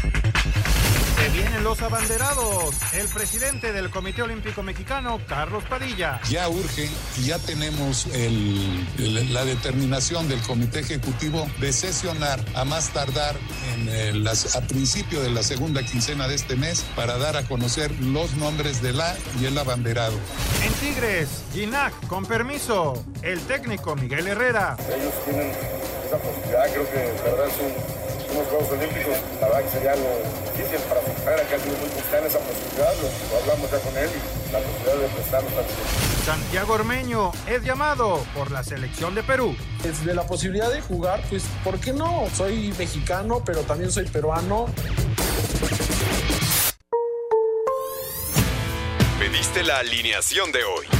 Se vienen los abanderados. El presidente del Comité Olímpico Mexicano, Carlos Padilla. Ya urge y ya tenemos el, el, la determinación del Comité Ejecutivo de sesionar a más tardar en el, las, a principio de la segunda quincena de este mes para dar a conocer los nombres de la y el abanderado. En Tigres, Ginac, con permiso. El técnico Miguel Herrera. Ellos tienen esa posibilidad, creo que de verdad es un unos Juegos Olímpicos, la verdad que sería lo difícil para su carrera, que ha sido muy en esa posibilidad, lo, lo, hablamos ya con él y la posibilidad de prestarnos también. Santiago Ormeño es llamado por la selección de Perú. Desde la posibilidad de jugar, pues, ¿por qué no? Soy mexicano, pero también soy peruano. Pediste la alineación de hoy.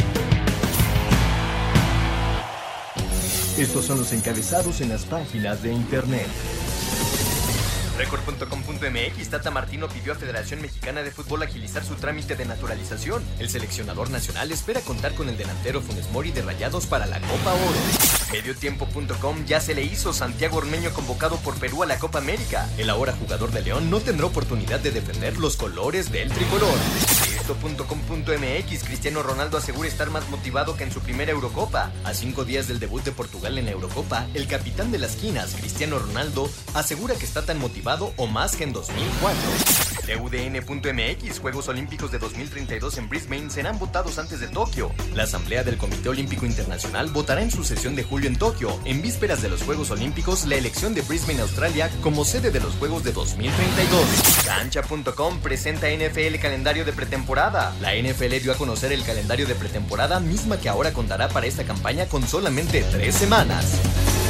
Estos son los encabezados en las páginas de internet. Record.com.mx Tata Martino pidió a Federación Mexicana de Fútbol agilizar su trámite de naturalización. El seleccionador nacional espera contar con el delantero Funes Mori de Rayados para la Copa Oro. Mediotiempo.com ya se le hizo Santiago Ormeño convocado por Perú a la Copa América. El ahora jugador de León no tendrá oportunidad de defender los colores del tricolor. Esto.com.mx Cristiano Ronaldo asegura estar más motivado que en su primera Eurocopa. A cinco días del debut de Portugal en la Eurocopa, el capitán de las quinas, Cristiano Ronaldo, asegura que está tan motivado o más que en 2004. TUDN.mx Juegos Olímpicos de 2032 en Brisbane serán votados antes de Tokio. La Asamblea del Comité Olímpico Internacional votará en su sesión de julio en Tokio, en vísperas de los Juegos Olímpicos, la elección de Brisbane, Australia, como sede de los Juegos de 2032. Cancha.com presenta NFL calendario de pretemporada. La NFL dio a conocer el calendario de pretemporada, misma que ahora contará para esta campaña con solamente tres semanas.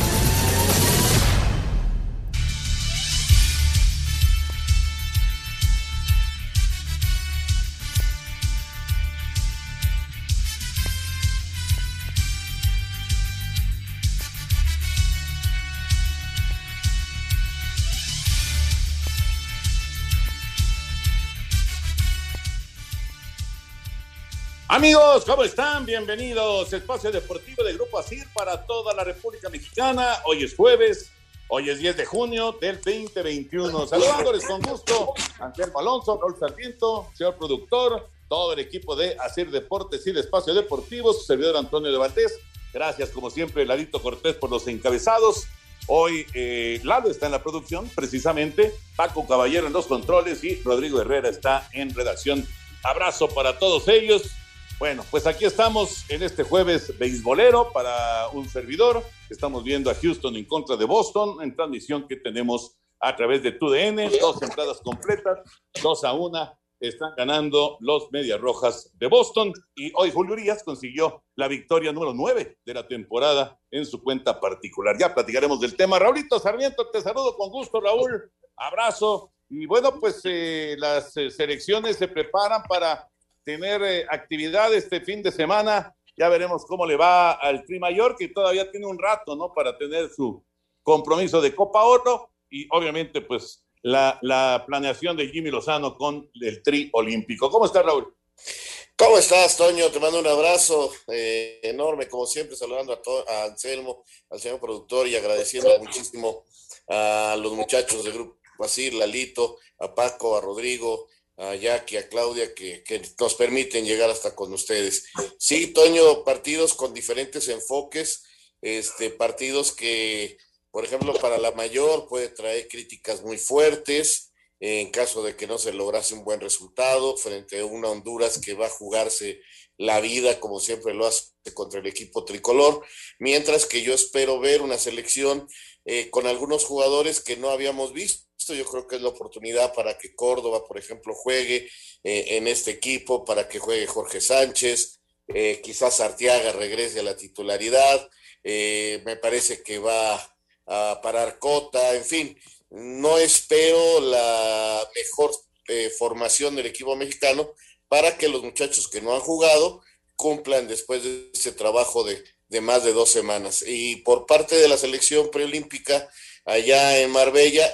Amigos, ¿cómo están? Bienvenidos. Espacio Deportivo de Grupo ASIR para toda la República Mexicana. Hoy es jueves, hoy es 10 de junio del 2021. Saludándoles con gusto, Ángel Alonso, Raúl Sarmiento, señor productor, todo el equipo de ASIR Deportes y de Espacio Deportivo, su servidor Antonio de Valdés. Gracias, como siempre, Ladito Cortés por los encabezados. Hoy eh, Lalo está en la producción, precisamente. Paco Caballero en los controles y Rodrigo Herrera está en redacción. Abrazo para todos ellos. Bueno, pues aquí estamos en este jueves beisbolero para un servidor. Estamos viendo a Houston en contra de Boston en transmisión que tenemos a través de TUDN. Dos entradas completas, dos a una. Están ganando los Medias Rojas de Boston. Y hoy Julio Urias consiguió la victoria número nueve de la temporada en su cuenta particular. Ya platicaremos del tema. Raulito Sarmiento, te saludo con gusto, Raúl. Abrazo. Y bueno, pues eh, las eh, selecciones se preparan para tener eh, actividad este fin de semana. Ya veremos cómo le va al Tri Mayor, que todavía tiene un rato, ¿no? Para tener su compromiso de Copa Oro y obviamente, pues, la, la planeación de Jimmy Lozano con el Tri Olímpico. ¿Cómo estás, Raúl? ¿Cómo estás, Toño? Te mando un abrazo eh, enorme, como siempre, saludando a, a, Anselmo, al señor productor y agradeciendo muchísimo a los muchachos del grupo Asir, Lalito, a Paco, a Rodrigo, a Jackie, a Claudia, que, que, nos permiten llegar hasta con ustedes. Sí, Toño, partidos con diferentes enfoques, este, partidos que, por ejemplo, para la mayor puede traer críticas muy fuertes, en caso de que no se lograse un buen resultado frente a una Honduras que va a jugarse la vida como siempre lo hace contra el equipo tricolor, mientras que yo espero ver una selección eh, con algunos jugadores que no habíamos visto. Yo creo que es la oportunidad para que Córdoba, por ejemplo, juegue eh, en este equipo, para que juegue Jorge Sánchez, eh, quizás Arteaga regrese a la titularidad, me parece que va a parar Cota, en fin, no espero la mejor eh, formación del equipo mexicano para que los muchachos que no han jugado cumplan después de ese trabajo de, más de dos semanas. Y por parte de la selección preolímpica allá en Marbella,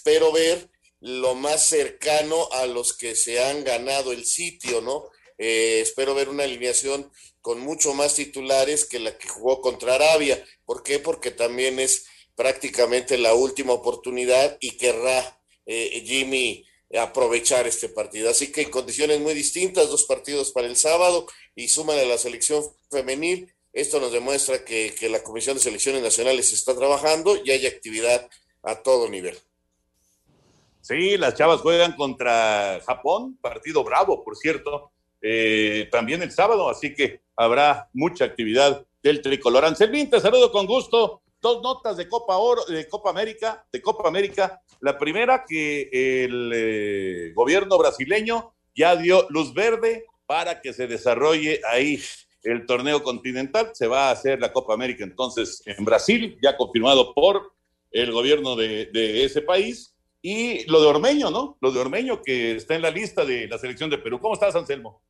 espero ver lo más cercano a los que se han ganado el sitio, ¿no? Eh, espero ver una alineación con mucho más titulares que la que jugó contra Arabia. ¿Por qué? Porque también es prácticamente la última oportunidad y querrá eh, Jimmy aprovechar este partido. Así que en condiciones muy distintas, dos partidos para el sábado y suman a la selección femenil. Esto nos demuestra que la Comisión de Selecciones Nacionales está trabajando y hay actividad a todo nivel. Sí, las chavas juegan contra Japón, partido bravo, por cierto, eh, también el sábado, así que habrá mucha actividad del tricolor. Anselmín, te saludo con gusto dos notas de Copa Oro, de Copa América, de Copa América. La primera que el eh, gobierno brasileño ya dio luz verde para que se desarrolle ahí el torneo continental. Se va a hacer la Copa América entonces en Brasil, ya confirmado por el gobierno de, de ese país. Y lo de Ormeño, ¿no? Lo de Ormeño que está en la lista de la selección de Perú. ¿Cómo estás, Anselmo?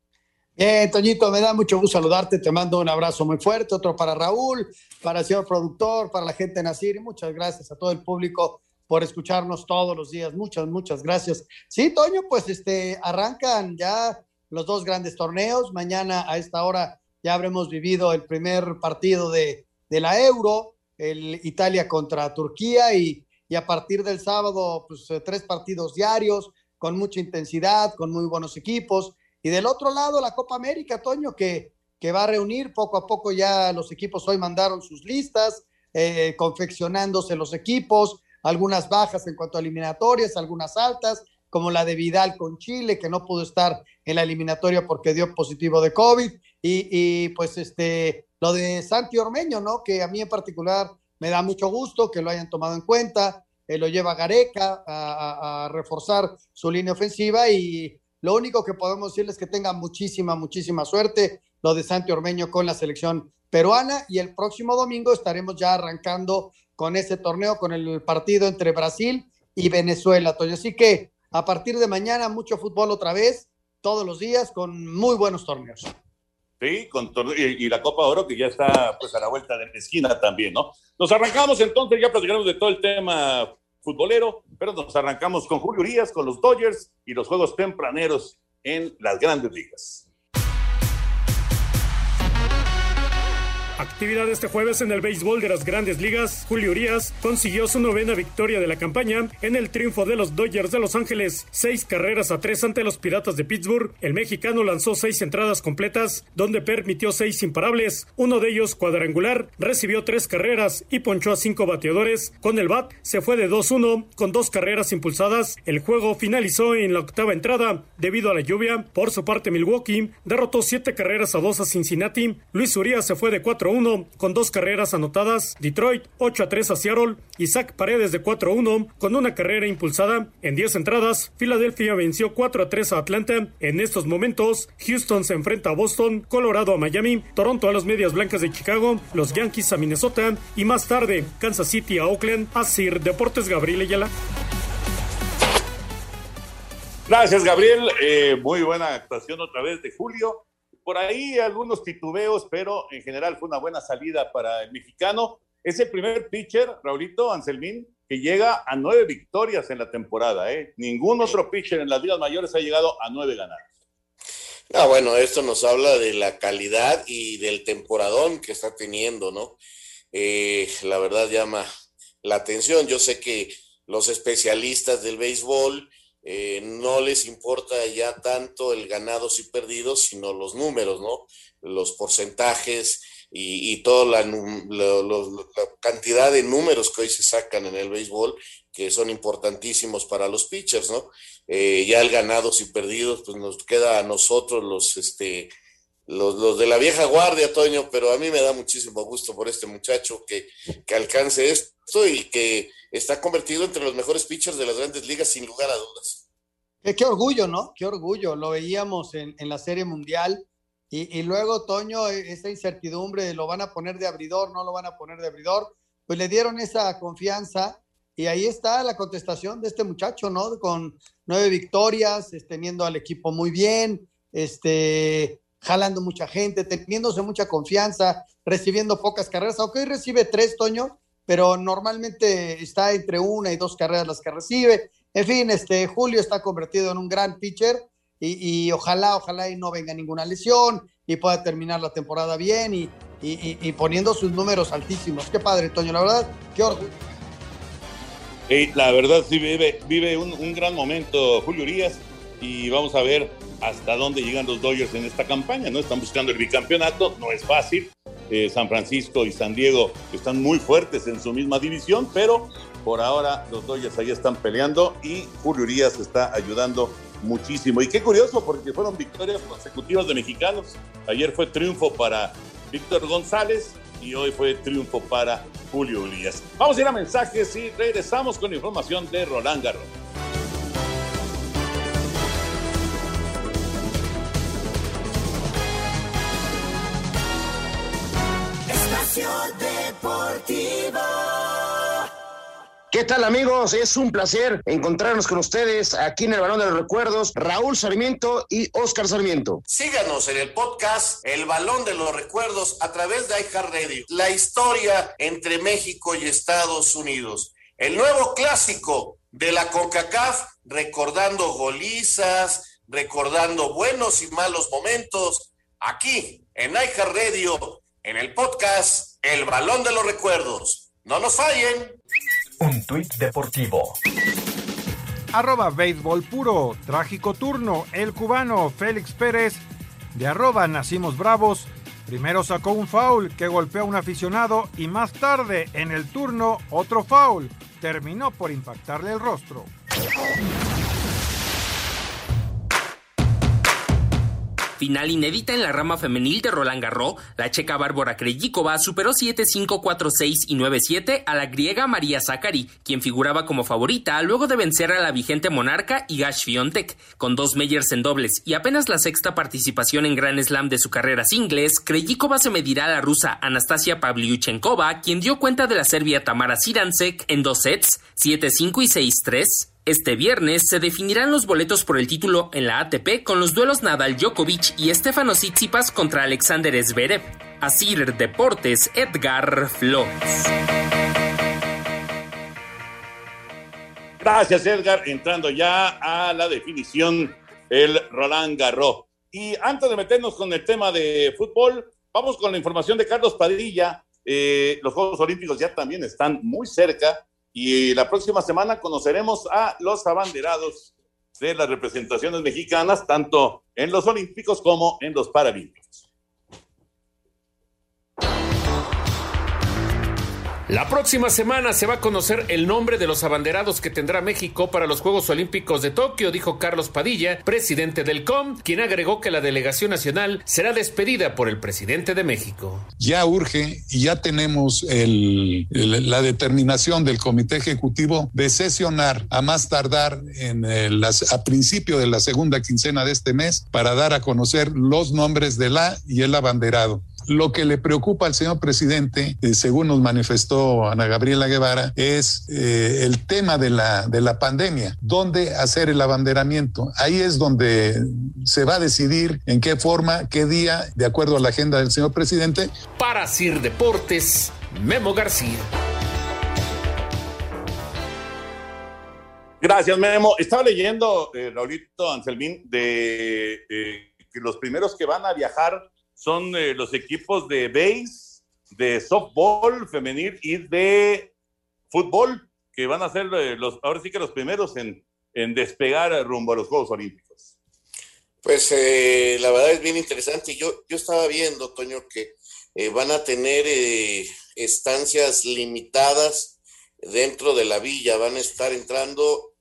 Bien, Toñito, me da mucho gusto saludarte. Te mando un abrazo muy fuerte, otro para Raúl, para el señor productor, para la gente Nacir y muchas gracias a todo el público por escucharnos todos los días. Muchas, muchas gracias. Sí, Toño, pues este, arrancan ya los dos grandes torneos. Mañana a esta hora ya habremos vivido el primer partido de, de la Euro, el Italia contra Turquía y, y a partir del sábado, pues tres partidos diarios con mucha intensidad, con muy buenos equipos y del otro lado, la Copa América, Toño, que, que va a reunir poco a poco ya los equipos hoy mandaron sus listas, eh, confeccionándose los equipos, algunas bajas en cuanto a eliminatorias, algunas altas, como la de Vidal con Chile, que no pudo estar en la eliminatoria porque dio positivo de COVID, y, pues este, lo de Santi Ormeño, ¿no? Que a mí en particular me da mucho gusto que lo hayan tomado en cuenta, eh, lo lleva Gareca a, a, reforzar su línea ofensiva y lo único que podemos decirles es que tenga muchísima, muchísima suerte lo de Santi Ormeño con la selección peruana y el próximo domingo estaremos ya arrancando con ese torneo, con el partido entre Brasil y Venezuela, Toño. Así que a partir de mañana mucho fútbol otra vez, todos los días, con muy buenos torneos. Sí, con y, y, la Copa Oro que ya está pues a la vuelta de la esquina también, ¿no? Nos arrancamos entonces, ya platicaremos de todo el tema futbolero, pero nos arrancamos con Julio Urias, con los Dodgers y los juegos tempraneros en las grandes ligas. Actividad este jueves en el béisbol de las grandes ligas. Julio Urias consiguió su novena victoria de la campaña en el triunfo de los Dodgers de Los Ángeles. Seis carreras a tres ante los Piratas de Pittsburgh. El mexicano lanzó seis entradas completas, donde permitió seis imparables. Uno de ellos cuadrangular, recibió tres carreras y ponchó a cinco bateadores. Con el bat se fue de 2-1 con dos carreras impulsadas. El juego finalizó en la octava entrada debido a la lluvia. Por su parte, Milwaukee derrotó siete carreras a dos a Cincinnati. Luis Urias se fue de 4 1 con dos carreras anotadas. Detroit 8 a 3 a Seattle. Isaac Paredes de 4-1 con una carrera impulsada. En 10 entradas, Filadelfia venció 4 a 3 a Atlanta. En estos momentos, Houston se enfrenta a Boston, Colorado a Miami, Toronto a las Medias Blancas de Chicago, los Yankees a Minnesota y más tarde Kansas City a Oakland. A Sir Deportes Gabriel Ayala. Gracias, Gabriel. Eh, muy buena actuación otra vez de Julio por ahí algunos titubeos, pero en general fue una buena salida para el mexicano. Es el primer pitcher, Raulito Anselmín, que llega a nueve victorias en la temporada. ¿eh? Ningún otro pitcher en las ligas mayores ha llegado a nueve ganadas. Ah, bueno, esto nos habla de la calidad y del temporadón que está teniendo, ¿no? Eh, la verdad llama la atención. Yo sé que los especialistas del béisbol eh, no les importa ya tanto el ganados y perdidos, sino los números, ¿no? Los porcentajes, y, toda la, cantidad de números que hoy se sacan en el béisbol, que son importantísimos para los pitchers, ¿no? Eh, ya el ganados y perdidos, pues nos queda a nosotros los, este, los, los, de la vieja guardia, Toño, pero a mí me da muchísimo gusto por este muchacho que, que alcance esto y que está convertido entre los mejores pitchers de las grandes ligas, sin lugar a dudas. Qué, orgullo, ¿no? Qué orgullo. Lo veíamos en, en la Serie Mundial. Y, y, luego, Toño, e, esa incertidumbre, ¿lo van a poner de abridor? ¿No lo van a poner de abridor? Pues le dieron esa confianza y ahí está la contestación de este muchacho, ¿no? Con nueve victorias, teniendo al equipo muy bien, este, jalando mucha gente, teniéndose mucha confianza, recibiendo pocas carreras, aunque hoy recibe tres, Toño, pero normalmente está entre una y dos carreras las que recibe. En fin, este Julio está convertido en un gran pitcher y, ojalá, ojalá y no venga ninguna lesión y pueda terminar la temporada bien y, y poniendo sus números altísimos. Qué padre, Toño, la verdad, qué orgullo. la verdad sí vive, vive un, un gran momento Julio Urias y vamos a ver hasta dónde llegan los Dodgers en esta campaña, ¿no? Están buscando el bicampeonato, no es fácil. Eh, San Francisco y San Diego están muy fuertes en su misma división, pero por ahora los Dodgers ahí están peleando y Julio Urias está ayudando muchísimo. Y qué curioso, porque fueron victorias consecutivas de mexicanos. Ayer fue triunfo para Víctor González y hoy fue triunfo para Julio Urias. Vamos a ir a mensajes y regresamos con información de Roland Garros. Deportivo. ¿Qué tal amigos? Es un placer encontrarnos con ustedes aquí en el Balón de los Recuerdos, Raúl Sarmiento y Oscar Sarmiento. Síganos en el podcast El Balón de los Recuerdos a través de iHeartRadio. La historia entre México y Estados Unidos. El nuevo clásico de la CONCACAF, recordando golizas, recordando buenos y malos momentos, aquí en iHeartRadio en el podcast El Balón de los Recuerdos. No nos fallen. Un tuit deportivo. Arroba béisbol puro, trágico turno, el cubano Félix Pérez, de arroba nacimos bravos, primero sacó un foul que golpeó a un aficionado y más tarde en el turno otro foul terminó por impactarle el rostro. Final inédita en la rama femenil de Roland Garros, la checa Bárbara Krejcikova superó 7-5, 4-6 y 9-7 a la griega María Zakari, quien figuraba como favorita luego de vencer a la vigente monarca Iga Swiatek. Con dos majors en dobles y apenas la sexta participación en Grand Slam de su carrera singles, Krejcikova se medirá a la rusa Anastasia Pavlyuchenkova, quien dio cuenta de la serbia Tamara Siransek en dos sets, 7-5 y 6-3. Este viernes se definirán los boletos por el título en la ATP con los duelos Nadal Djokovic y Stefano Tsitsipas contra Alexander Zverev. Asir Deportes, Edgar Flores. Gracias, Edgar. Entrando ya a la definición, el Roland Garros. Y antes de meternos con el tema de fútbol, vamos con la información de Carlos Padilla. Eh, los Juegos Olímpicos ya también están muy cerca y la próxima semana conoceremos a los abanderados de las representaciones mexicanas, tanto en los Olímpicos como en los Paralímpicos. La próxima semana se va a conocer el nombre de los abanderados que tendrá México para los Juegos Olímpicos de Tokio, dijo Carlos Padilla, presidente del COM, quien agregó que la delegación nacional será despedida por el presidente de México. Ya urge y ya tenemos la determinación del Comité Ejecutivo de sesionar a más tardar en a principio de la segunda quincena de este mes para dar a conocer los nombres de la y el abanderado. Lo que le preocupa al señor presidente, eh, según nos manifestó Ana Gabriela Guevara, es eh, el tema de la, de la pandemia. ¿Dónde hacer el abanderamiento? Ahí es donde se va a decidir en qué forma, qué día, de acuerdo a la agenda del señor presidente. Para Sir Deportes, Memo García. Gracias, Memo. Estaba leyendo, eh, Raulito Anselmín, de que los primeros que van a viajar son eh, los equipos de base, de softball femenil y de fútbol, que van a ser eh, los, ahora sí que los primeros en, en despegar rumbo a los Juegos Olímpicos. Pues eh, la verdad es bien interesante. Yo, yo estaba viendo, Toño, que van a tener estancias limitadas dentro de la villa, van a estar entrando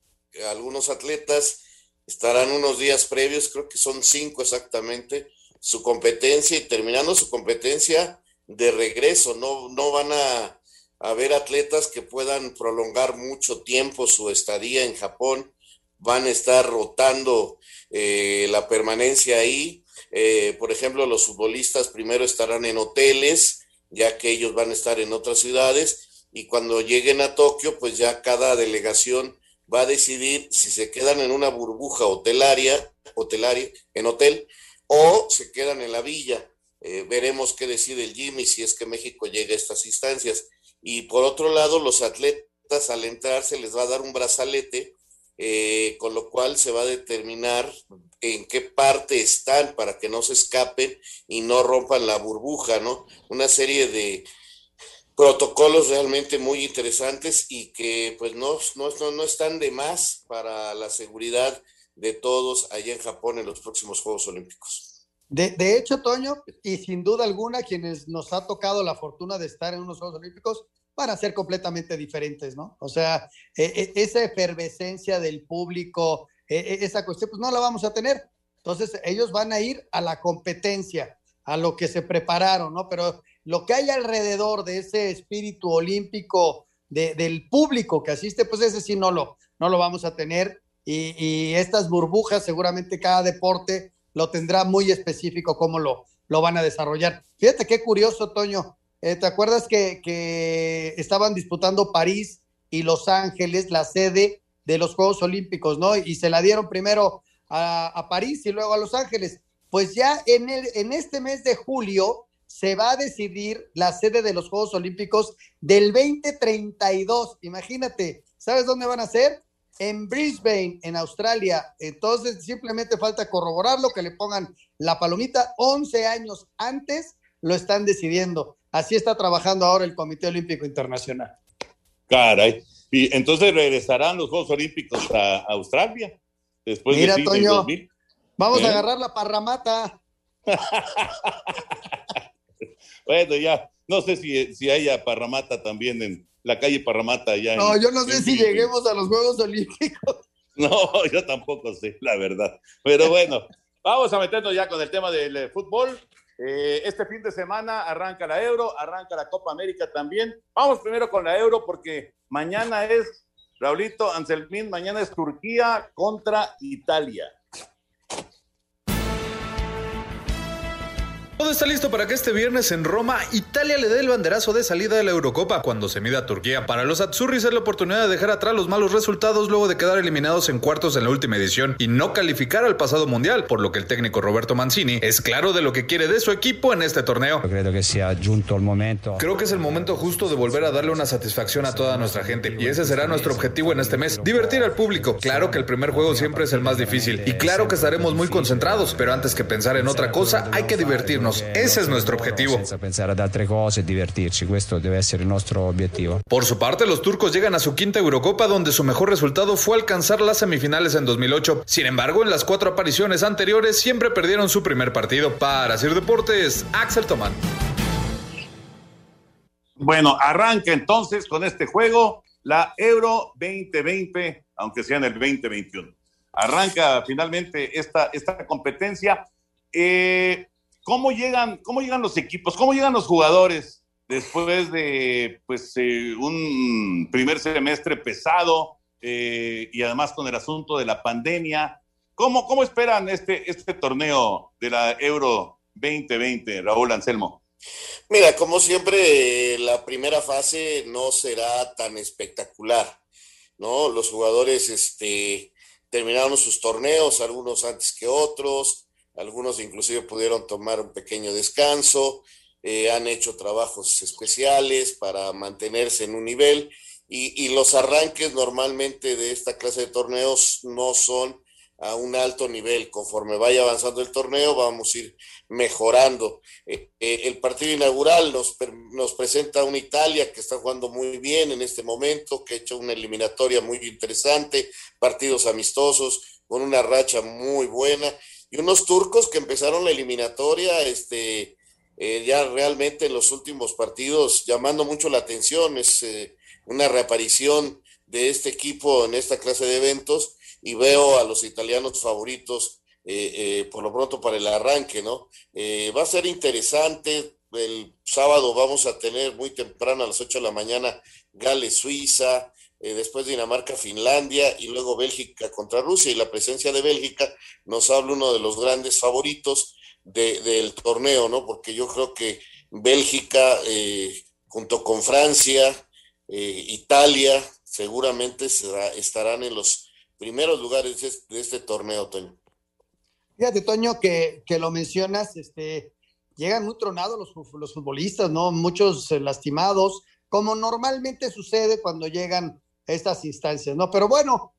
algunos atletas, estarán unos días previos, creo que son cinco exactamente, su competencia y terminando su competencia de regreso, no, no van a haber atletas que puedan prolongar mucho tiempo su estadía en Japón, van a estar rotando eh, la permanencia ahí. Eh, por ejemplo, los futbolistas primero estarán en hoteles, ya que ellos van a estar en otras ciudades, y cuando lleguen a Tokio, pues ya cada delegación va a decidir si se quedan en una burbuja hotelaria, hotelaria, en hotel, o se quedan en la villa. Eh, veremos qué decide el Jimmy si es que México llega a estas instancias. Y por otro lado, los atletas al entrar se les va a dar un brazalete, eh, con lo cual se va a determinar en qué parte están para que no se escapen y no rompan la burbuja, ¿no? Una serie de protocolos realmente muy interesantes y que pues no, no, no están de más para la seguridad de todos allá en Japón en los próximos Juegos Olímpicos. De, de, hecho, Toño, y sin duda alguna, quienes nos ha tocado la fortuna de estar en unos Juegos Olímpicos van a ser completamente diferentes, ¿no? O sea, e, e, esa efervescencia del público, e, esa cuestión, pues no la vamos a tener. Entonces, ellos van a ir a la competencia, a lo que se prepararon, ¿no? Pero lo que hay alrededor de ese espíritu olímpico de, del público que asiste, pues ese sí no lo, no lo vamos a tener y, estas burbujas, seguramente cada deporte lo tendrá muy específico cómo lo, lo van a desarrollar. Fíjate qué curioso, Toño. Eh, ¿Te acuerdas que, estaban disputando París y Los Ángeles, la sede de los Juegos Olímpicos, ¿no? Y se la dieron primero a, a París y luego a Los Ángeles. Pues ya en, el, en este mes de julio se va a decidir la sede de los Juegos Olímpicos del 2032. Imagínate, ¿sabes dónde van a ser? En Brisbane, en Australia. Entonces, simplemente falta corroborarlo, que le pongan la palomita 11 años antes, lo están decidiendo. Así está trabajando ahora el Comité Olímpico Internacional. Caray. Y entonces regresarán los Juegos Olímpicos a Australia después Mira, de Toño, Vamos a ¿Eh? agarrar la parramata. bueno, ya, no sé si, si haya parramata también en, la calle Parramata allá. No, yo no sé si lleguemos a los Juegos Olímpicos. No, yo tampoco sé, la verdad. Pero bueno, vamos a meternos ya con el tema del eh, fútbol. Eh, este fin de semana arranca la Euro, arranca la Copa América también. Vamos primero con la Euro porque mañana es, Raulito Anselmín, mañana es Turquía contra Italia. Todo está listo para que este viernes en Roma Italia le dé el banderazo de salida de la Eurocopa cuando se mida a Turquía. Para los Azzurris es la oportunidad de dejar atrás los malos resultados luego de quedar eliminados en cuartos en la última edición y no calificar al pasado mundial, por lo que el técnico Roberto Mancini es claro de lo que quiere de su equipo en este torneo. Creo que sea junto al momento. Creo que es el momento justo de volver a darle una satisfacción a toda nuestra gente y ese será nuestro objetivo en este mes, divertir al público. Claro que el primer juego siempre es el más difícil y claro que estaremos muy concentrados, pero antes que pensar en otra cosa hay que divertirnos ese es nuestro objetivo. pensar a otras cosas, divertirci, esto debe ser nuestro objetivo. Por su parte, los turcos llegan a su quinta Eurocopa donde su mejor resultado fue alcanzar las semifinales en 2008. Sin embargo, en las cuatro apariciones anteriores siempre perdieron su primer partido. Para Sir Deportes, Axel Tomán. Bueno, arranca entonces con este juego la Euro 2020, aunque sea en el 2021. Arranca finalmente esta, esta competencia. Eh, ¿Cómo llegan, cómo llegan los equipos? ¿Cómo llegan los jugadores después de pues, eh, un primer semestre pesado eh, y además con el asunto de la pandemia? ¿Cómo, cómo esperan este, este torneo de la Euro 2020, Raúl Anselmo? Mira, como siempre, la primera fase no será tan espectacular, ¿no? Los jugadores este, terminaron sus torneos, algunos antes que otros, algunos inclusive pudieron tomar un pequeño descanso, eh, han hecho trabajos especiales para mantenerse en un nivel y, y, los arranques normalmente de esta clase de torneos no son a un alto nivel. Conforme vaya avanzando el torneo, vamos a ir mejorando. Eh, eh, el partido inaugural nos, nos presenta una Italia que está jugando muy bien en este momento, que ha hecho una eliminatoria muy interesante, partidos amistosos, con una racha muy buena y unos turcos que empezaron la eliminatoria este, eh, ya realmente en los últimos partidos llamando mucho la atención. Es eh, una reaparición de este equipo en esta clase de eventos y veo a los italianos favoritos eh, por lo pronto para el arranque, ¿no? va a ser interesante. El sábado vamos a tener muy temprano a las 8 de la mañana Gales, Suiza, después Dinamarca, Finlandia y luego Bélgica contra Rusia. Y la presencia de Bélgica nos habla uno de los grandes favoritos del torneo, ¿no? Porque yo creo que Bélgica, eh, junto con Francia, eh, Italia, seguramente estarán en los primeros lugares de este, torneo, Toño. Fíjate, Toño, que, lo mencionas, este, llegan muy tronados los, los futbolistas, ¿no? Muchos eh, lastimados, como normalmente sucede cuando llegan estas instancias, ¿no? Pero bueno,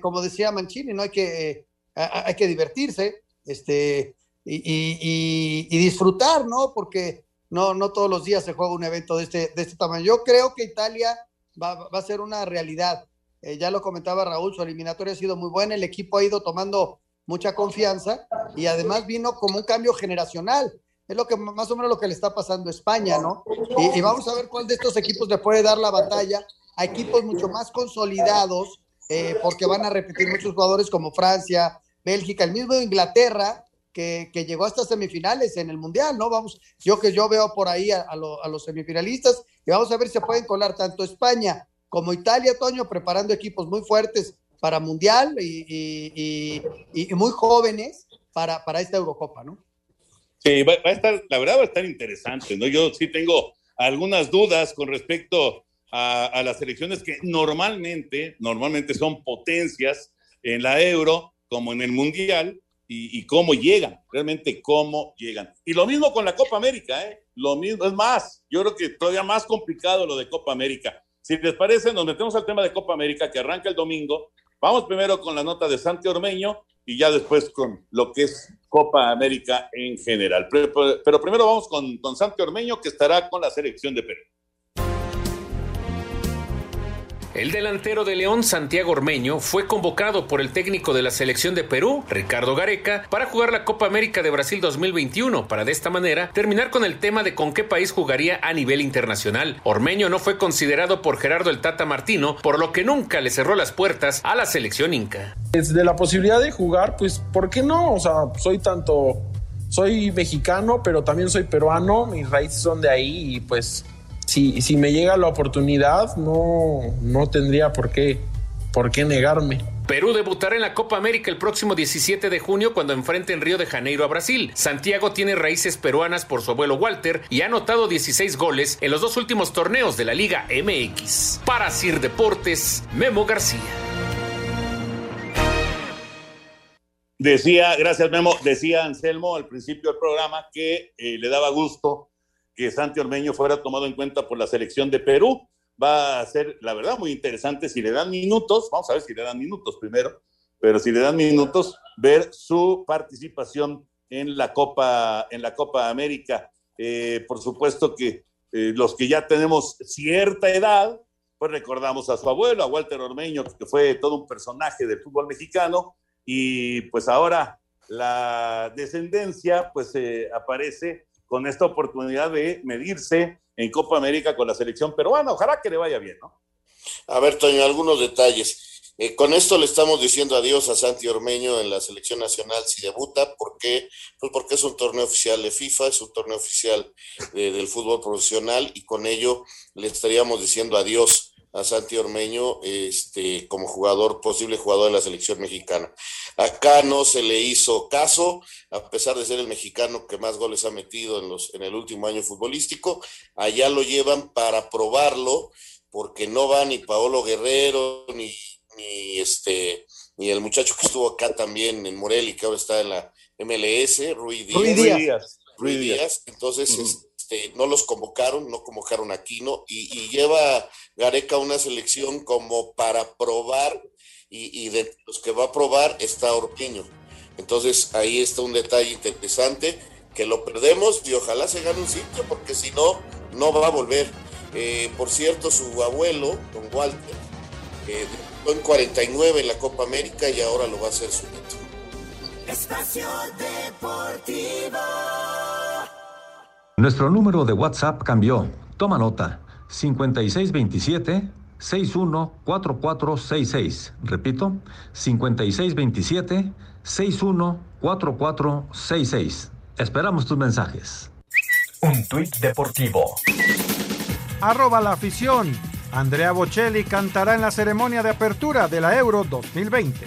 como decía Mancini, ¿no? Hay que, hay que divertirse, este, y, disfrutar, ¿no? Porque no, no todos los días se juega un evento de este, de este tamaño. Yo creo que Italia va, a ser una realidad. Eh, ya lo comentaba Raúl, su eliminatoria ha sido muy buena, el equipo ha ido tomando mucha confianza y además vino como un cambio generacional. Es lo que más o menos lo que le está pasando a España, ¿no? Y, vamos a ver cuál de estos equipos le puede dar la batalla a equipos mucho más consolidados, eh, porque van a repetir muchos jugadores como Francia, Bélgica, el mismo Inglaterra, que, llegó hasta semifinales en el Mundial, ¿no? Vamos, yo que yo veo por ahí a, los semifinalistas y vamos a ver si se pueden colar tanto España como Italia, Toño, preparando equipos muy fuertes para Mundial y, muy jóvenes para, para esta Eurocopa, ¿no? Sí, va, a estar, la verdad va a estar interesante, ¿no? Yo sí tengo algunas dudas con respecto a, las elecciones que normalmente, normalmente son potencias en la Euro como en el Mundial, y, cómo llegan, realmente cómo llegan. Y lo mismo con la Copa América, ¿eh? Lo mismo, es más, yo creo que todavía más complicado lo de Copa América. Si les parece, nos metemos al tema de Copa América que arranca el domingo. Vamos primero con la nota de Santi Ormeño y ya después con lo que es Copa América en general. Pero, pero primero vamos con, con Santi Ormeño que estará con la selección de Perú. El delantero de León, Santiago Ormeño, fue convocado por el técnico de la selección de Perú, Ricardo Gareca, para jugar la Copa América de Brasil 2021, para de esta manera terminar con el tema de con qué país jugaría a nivel internacional. Ormeño no fue considerado por Gerardo el Tata Martino, por lo que nunca le cerró las puertas a la selección inca. Desde la posibilidad de jugar, pues, ¿por qué no? O sea, soy tanto, soy mexicano, pero también soy peruano, mis raíces son de ahí y pues si, si me llega la oportunidad, no, no tendría por qué, por qué negarme. Perú debutará en la Copa América el próximo 17 de junio cuando enfrente en Río de Janeiro a Brasil. Santiago tiene raíces peruanas por su abuelo Walter y ha anotado 16 goles en los dos últimos torneos de la Liga MX. Para Sir Deportes, Memo García. Decía, gracias Memo, decía Anselmo al principio del programa que eh, le daba gusto que Santi Ormeño fuera tomado en cuenta por la selección de Perú. Va a ser, la verdad, muy interesante si le dan minutos, vamos a ver si le dan minutos primero, pero si le dan minutos, ver su participación en la Copa, en la Copa América. Eh, por supuesto que eh, los que ya tenemos cierta edad, pues recordamos a su abuelo, a Walter Ormeño, que fue todo un personaje del fútbol mexicano, y pues ahora la descendencia pues eh, aparece con esta oportunidad de medirse en Copa América con la selección peruana. Ojalá que le vaya bien, ¿no? A ver, Toño, algunos detalles. Eh, con esto le estamos diciendo adiós a Santi Ormeño en la selección nacional si debuta. ¿Por qué? Pues porque es un torneo oficial de FIFA, es un torneo oficial del fútbol profesional y con ello le estaríamos diciendo adiós a Santi Ormeño este, como jugador, posible jugador de la selección mexicana. Acá no se le hizo caso, a pesar de ser el mexicano que más goles ha metido en, los, en el último año futbolístico. Allá lo llevan para probarlo, porque no va ni Paolo Guerrero, ni, ni, este, ni el muchacho que estuvo acá también en Morelli, que ahora está en la MLS, Rui Díaz. Rui Díaz. Entonces, este, no los convocaron, no convocaron a Aquino y, lleva Gareca una selección como para probar y, de los que va a probar está Orpiño. Entonces ahí está un detalle interesante que lo perdemos y ojalá se gane un sitio porque si no, no va a volver. Eh, por cierto, su abuelo, don Walter, eh, en 49 en la Copa América y ahora lo va a hacer su nieto. Espacio Deportivo. Nuestro número de WhatsApp cambió. Toma nota. 5627 614466. Repito, 5627 614466. Esperamos tus mensajes. Un tuit deportivo. Arroba la afición. Andrea Bocelli cantará en la ceremonia de apertura de la Euro 2020.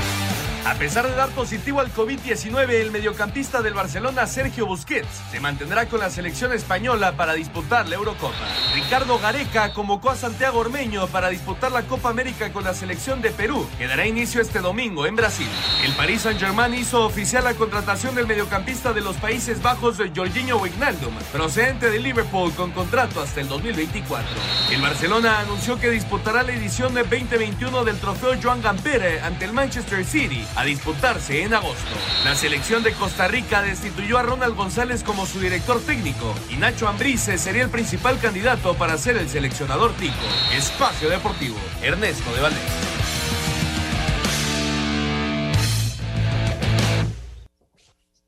A pesar de dar positivo al COVID-19, el mediocampista del Barcelona, Sergio Busquets, se mantendrá con la selección española para disputar la Eurocopa. Ricardo Gareca convocó a Santiago Ormeño para disputar la Copa América con la selección de Perú, que dará inicio este domingo en Brasil. El Paris Saint-Germain hizo oficial la contratación del mediocampista de los Países Bajos, Jorginho Wijnaldum, procedente de Liverpool con contrato hasta el 2024. El Barcelona anunció que disputará la edición de 2021 del trofeo Joan Gamper ante el Manchester City a disputarse en agosto. La selección de Costa Rica destituyó a Ronald González como su director técnico y Nacho Ambrice sería el principal candidato para ser el seleccionador tico. Espacio Deportivo, Ernesto de Valdés.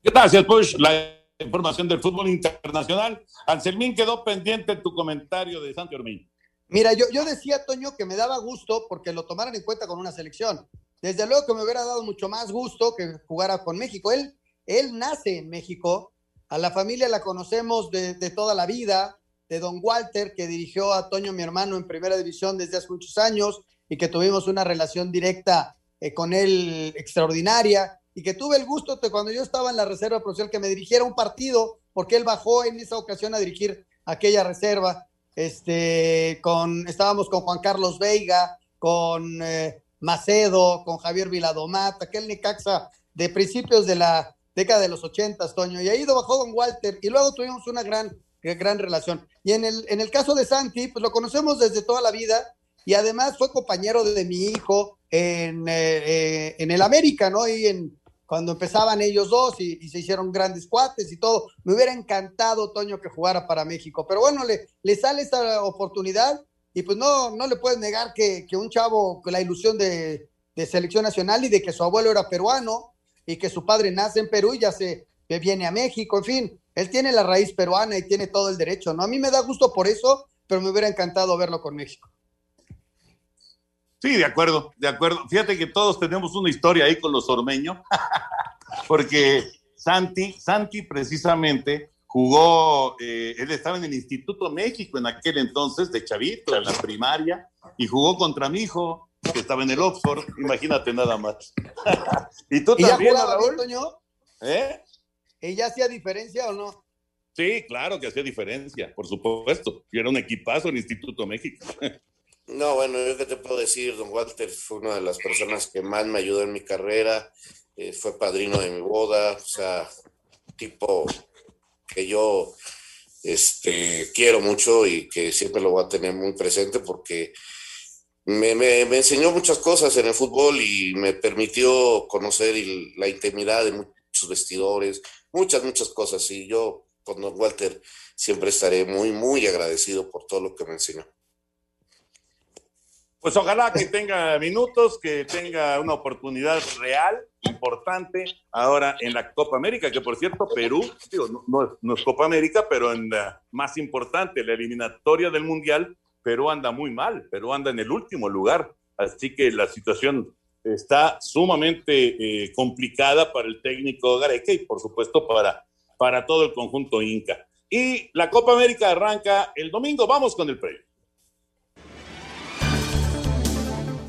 Gracias, Push. La información del fútbol internacional. Anselmín quedó pendiente tu comentario de Santi Ormeño. Mira, yo, yo decía, Toño, que me daba gusto porque lo tomaran en cuenta con una selección. Desde luego que me hubiera dado mucho más gusto que jugara con México. Él, él nace en México, a la familia la conocemos de, toda la vida, de don Walter, que dirigió a Toño, mi hermano, en primera división desde hace muchos años y que tuvimos una relación directa eh, con él extraordinaria y que tuve el gusto de cuando yo estaba en la reserva profesional que me dirigiera un partido, porque él bajó en esa ocasión a dirigir aquella reserva. Este, con, estábamos con Juan Carlos Veiga, con eh, Macedo, con Javier Viladomat, aquel Necaxa de principios de la década de los ochentas, Toño, y ahí bajó Don Walter, y luego tuvimos una gran, gran relación. Y en el, en el caso de Santi, pues lo conocemos desde toda la vida, y además fue compañero de, mi hijo en, eh, eh, en el América, ¿no? Y en, cuando empezaban ellos dos y, y, se hicieron grandes cuates y todo. Me hubiera encantado, Toño, que jugara para México, pero bueno, le, le sale esta oportunidad y pues no, no le puedes negar que, que un chavo con la ilusión de, de, selección nacional y de que su abuelo era peruano y que su padre nace en Perú y ya se viene a México, en fin, él tiene la raíz peruana y tiene todo el derecho, ¿no? A mí me da gusto por eso, pero me hubiera encantado verlo con México. Sí, de acuerdo, de acuerdo. Fíjate que todos tenemos una historia ahí con los ormeños, porque Santi, Santi precisamente jugó, eh, él estaba en el Instituto México en aquel entonces, de chavito, en la primaria, y jugó contra mi hijo, que estaba en el Oxford, imagínate nada más. ¿Y tú ¿Y también, ya jugaba Raúl? bien, Toño? ¿Eh? ¿Ella hacía diferencia o no? Sí, claro que hacía diferencia, por supuesto. Y era un equipazo en Instituto México. No, bueno, yo qué te puedo decir, don Walter fue una de las personas que más me ayudó en mi carrera, eh, fue padrino de mi boda, o sea, tipo que yo este, quiero mucho y que siempre lo voy a tener muy presente porque me, me, enseñó muchas cosas en el fútbol y me permitió conocer la intimidad de muchos vestidores, muchas, muchas cosas. Y yo con don Walter siempre estaré muy, muy agradecido por todo lo que me enseñó. Pues ojalá que tenga minutos, que tenga una oportunidad real, importante, ahora en la Copa América, que por cierto, Perú, digo, no, es- Copa América, pero en la más importante, la eliminatoria del Mundial, Perú anda muy mal, Perú anda en el último lugar, así que la situación está sumamente eh, complicada para el técnico Gareca y por supuesto para, para todo el conjunto Inca. Y la Copa América arranca el domingo, vamos con el previo.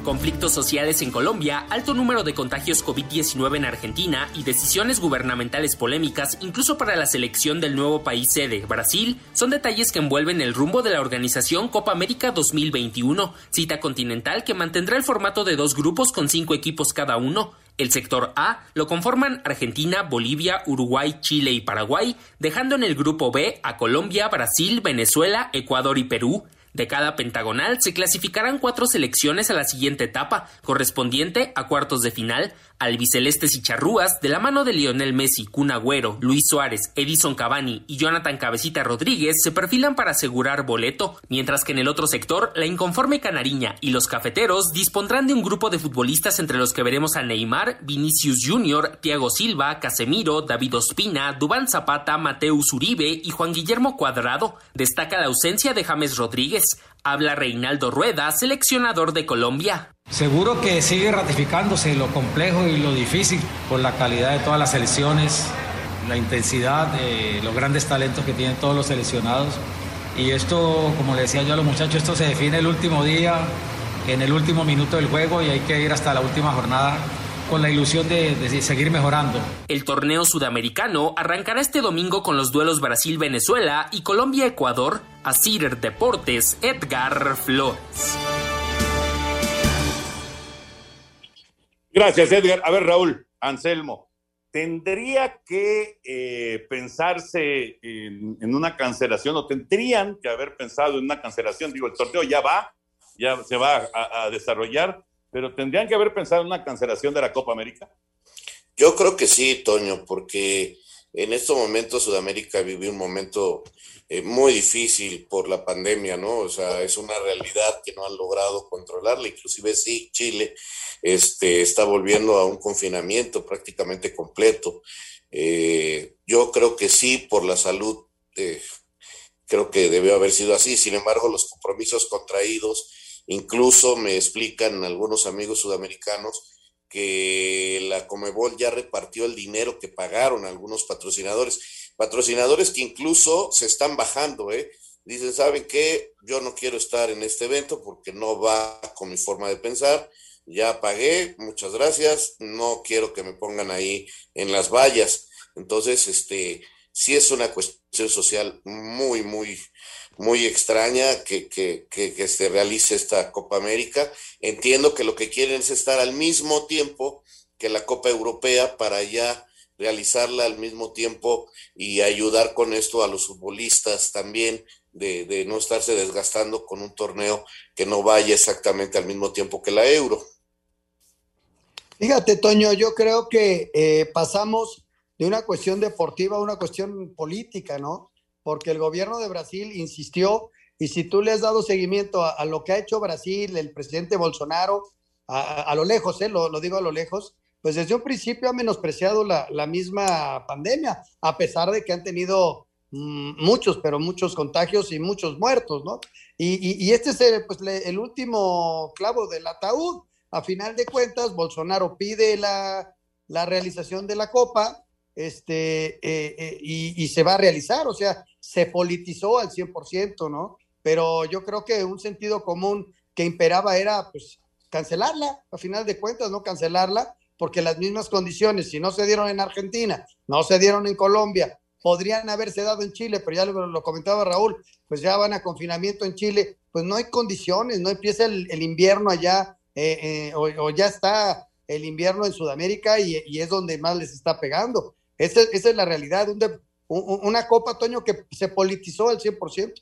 Conflictos sociales en Colombia, alto número de contagios COVID-19 en Argentina y decisiones gubernamentales polémicas, incluso para la selección del nuevo país sede, Brasil, son detalles que envuelven el rumbo de la organización Copa América 2021, cita continental que mantendrá el formato de dos grupos con cinco equipos cada uno. El sector A lo conforman Argentina, Bolivia, Uruguay, Chile y Paraguay, dejando en el grupo B a Colombia, Brasil, Venezuela, Ecuador y Perú. De cada pentagonal se clasificarán cuatro selecciones a la siguiente etapa, correspondiente a cuartos de final. Albicelestes y charrúas, de la mano de Lionel Messi, Kun Agüero, Luis Suárez, Edison Cavani y Jonathan Cabecita Rodríguez, se perfilan para asegurar boleto, mientras que en el otro sector, la inconforme Canariña y los cafeteros dispondrán de un grupo de futbolistas entre los que veremos a Neymar, Vinicius Jr., Thiago Silva, Casemiro, David Ospina, Dubán Zapata, Mateus Uribe y Juan Guillermo Cuadrado. Destaca la ausencia de James Rodríguez. Habla Reinaldo Rueda, seleccionador de Colombia. Seguro que sigue ratificándose lo complejo y lo difícil por la calidad de todas las selecciones, la intensidad, de los grandes talentos que tienen todos los seleccionados. Y esto, como le decía yo a los muchachos, esto se define el último día, en el último minuto del juego y hay que ir hasta la última jornada con la ilusión de, de, seguir mejorando. El torneo sudamericano arrancará este domingo con los duelos Brasil-Venezuela y Colombia-Ecuador. A Cider Deportes, Edgar Flores. Gracias, Edgar. A ver, Raúl, Anselmo, ¿tendría que eh, pensarse en, en, una cancelación o tendrían que haber pensado en una cancelación? Digo, el torneo ya va, ya se va a, a desarrollar, pero tendrían que haber pensado en una cancelación de la Copa América. Yo creo que sí, Toño, porque en estos momentos Sudamérica vivió un momento eh, muy difícil por la pandemia, ¿no? O sea, es una realidad que no han logrado controlarla, inclusive sí, Chile este, está volviendo a un confinamiento prácticamente completo. Eh, yo creo que sí, por la salud, eh, creo que debió haber sido así, sin embargo, los compromisos contraídos, incluso me explican algunos amigos sudamericanos, que la Comebol ya repartió el dinero que pagaron algunos patrocinadores, patrocinadores que incluso se están bajando, ¿eh? Dicen, ¿saben qué? Yo no quiero estar en este evento porque no va con mi forma de pensar, ya pagué, muchas gracias, no quiero que me pongan ahí en las vallas. Entonces, este, sí es una cuestión social muy, muy, muy extraña que, que, que, que, se realice esta Copa América. Entiendo que lo que quieren es estar al mismo tiempo que la Copa Europea para ya realizarla al mismo tiempo y ayudar con esto a los futbolistas también de, de no estarse desgastando con un torneo que no vaya exactamente al mismo tiempo que la Euro. Fíjate, Toño, yo creo que eh, pasamos de una cuestión deportiva a una cuestión política, ¿no? Porque el gobierno de Brasil insistió, y si tú le has dado seguimiento a, lo que ha hecho Brasil, el presidente Bolsonaro, a, lo lejos, ¿eh? lo, digo a lo lejos, pues desde un principio ha menospreciado la, misma pandemia, a pesar de que han tenido mmm, muchos, pero muchos contagios y muchos muertos, ¿no? Y, este es el, pues, el último clavo del ataúd. A final de cuentas, Bolsonaro pide la, la realización de la Copa, este, eh, eh, y, y, se va a realizar, o sea, se politizó al 100%, ¿no? Pero yo creo que un sentido común que imperaba era, pues, cancelarla, a final de cuentas, no cancelarla, porque las mismas condiciones, si no se dieron en Argentina, no se dieron en Colombia, podrían haberse dado en Chile, pero ya lo, comentaba Raúl, pues ya van a confinamiento en Chile, pues no hay condiciones, no empieza el, invierno allá, eh, eh, o, ya está el invierno en Sudamérica y, es donde más les está pegando. Esa, esa es la realidad, un, una Copa, Toño, que se politizó al 100%.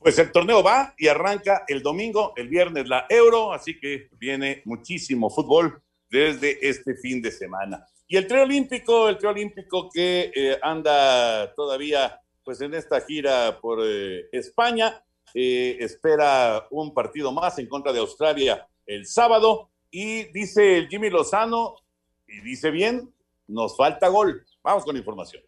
Pues el torneo va y arranca el domingo, el viernes la Euro, así que viene muchísimo fútbol desde este fin de semana. Y el trío olímpico, el trío olímpico que eh, anda todavía pues en esta gira por eh, España, eh, espera un partido más en contra de Australia el sábado y dice el Jimmy Lozano, y dice bien, nos falta gol. Vamos con información.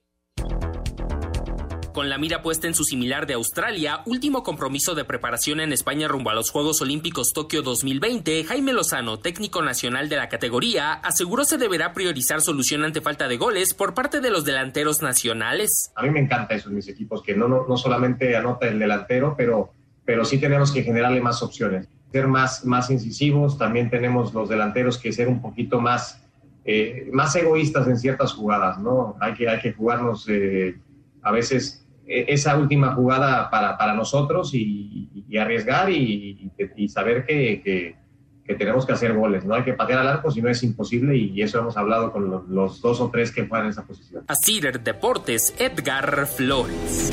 Con la mira puesta en su similar de Australia, último compromiso de preparación en España rumbo a los Juegos Olímpicos Tokio 2020, Jaime Lozano, técnico nacional de la categoría, aseguró se deberá priorizar solución ante falta de goles por parte de los delanteros nacionales. A mí me encanta eso en mis equipos, que no, no, no solamente anota el delantero, pero, pero sí tenemos que generarle más opciones, ser más, más incisivos, también tenemos los delanteros que ser un poquito más, eh, más egoístas en ciertas jugadas, ¿no? Hay que, hay que jugarnos eh, a veces esa última jugada para, para nosotros y, y arriesgar y, y, saber que, que, que, tenemos que hacer goles. No hay que patear al arco, si no es imposible y eso hemos hablado con los, los dos o tres que juegan en esa posición. Así Deportes, Edgar Flores.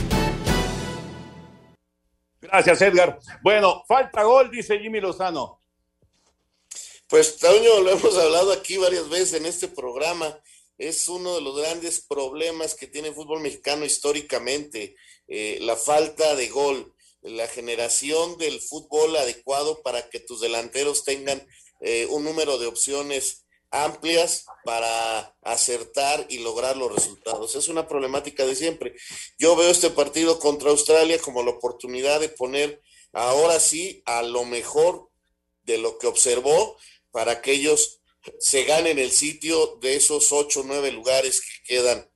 Gracias, Edgar. Bueno, falta gol, dice Jimmy Lozano. Pues, Toño, lo hemos hablado aquí varias veces en este programa. Es uno de los grandes problemas que tiene el fútbol mexicano históricamente, eh, la falta de gol, la generación del fútbol adecuado para que tus delanteros tengan eh, un número de opciones amplias para acertar y lograr los resultados. Es una problemática de siempre. Yo veo este partido contra Australia como la oportunidad de poner ahora sí a lo mejor de lo que observó para que ellos se ganen el sitio de esos ocho o nueve lugares que quedan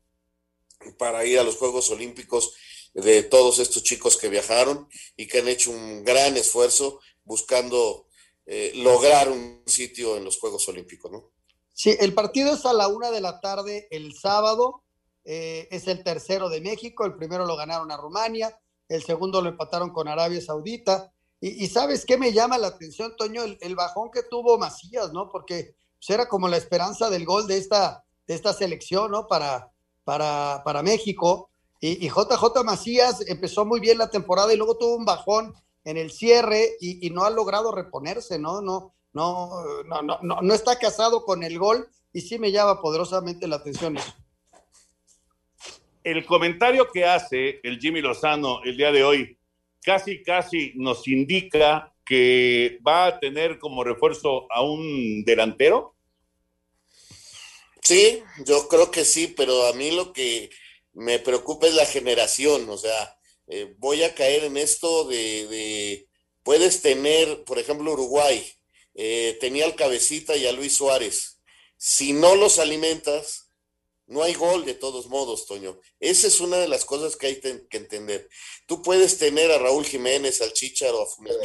para ir a los Juegos Olímpicos de todos estos chicos que viajaron y que han hecho un gran esfuerzo buscando eh, lograr un sitio en los Juegos Olímpicos, ¿no? Sí, el partido es a la una de la tarde el sábado. Eh, es el tercero de México. El primero lo ganaron a Rumania. El segundo lo empataron con Arabia Saudita. Y, sabes qué me llama la atención, Toño, el, bajón que tuvo Macías, ¿no? Porque pues, era como la esperanza del gol de esta, de esta selección, ¿no? Para, para, para México. Y, JJ Macías empezó muy bien la temporada y luego tuvo un bajón en el cierre y, y no ha logrado reponerse, ¿no? No, no, no, no, no, está casado con el gol y sí me llama poderosamente la atención eso. El comentario que hace el Jimmy Lozano el día de hoy casi, casi nos indica que va a tener como refuerzo a un delantero. Sí, yo creo que sí, pero a mí lo que me preocupa es la generación, o sea, eh, voy a caer en esto de, de, puedes tener, por ejemplo, Uruguay, eh, tenía al cabecita y a Luis Suárez. Si no los alimentas, no hay gol de todos modos, Toño. Esa es una de las cosas que hay que entender. Tú puedes tener a Raúl Jiménez, al Chicharo, a Funes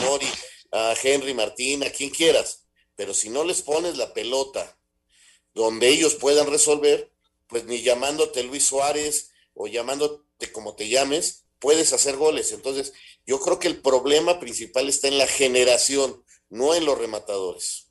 a Henry Martín, a quien quieras, pero si no les pones la pelota donde ellos puedan resolver, pues ni llamándote Luis Suárez o llamándote como te llames, puedes hacer goles. Entonces, yo creo que el problema principal está en la generación no en los rematadores.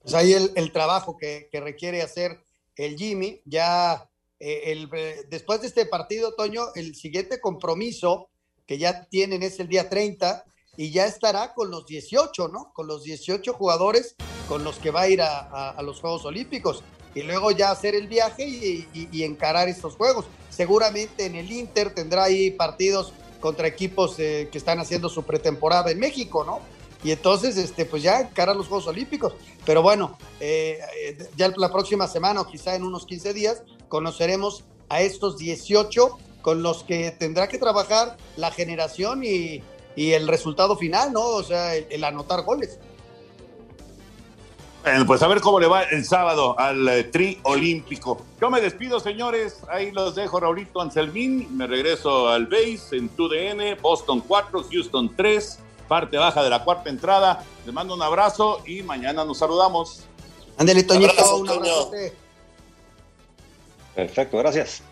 Pues ahí el, trabajo que, requiere hacer el Jimmy, ya eh, el, eh, después de este partido, Toño, el siguiente compromiso que ya tienen es el día 30 y ya estará con los 18, ¿no? Con los 18 jugadores con los que va a ir a, los Juegos Olímpicos y luego ya hacer el viaje y, encarar estos juegos. Seguramente en el Inter tendrá ahí partidos contra equipos eh, que están haciendo su pretemporada en México, ¿no? Y entonces, este, pues ya encarar los Juegos Olímpicos. Pero bueno, eh, ya la próxima semana o quizá en unos 15 días conoceremos a estos 18 con los que tendrá que trabajar la generación y, el resultado final, ¿no? O sea, el, anotar goles. Bueno, pues a ver cómo le va el sábado al eh, tri olímpico. Yo me despido, señores. Ahí los dejo, Raulito Anselmín. Me regreso al base en TUDN, Boston 4, Houston 3 parte baja de la cuarta entrada. Les mando un abrazo y mañana nos saludamos. Ándale, Toñito, un abrazo. Perfecto, gracias.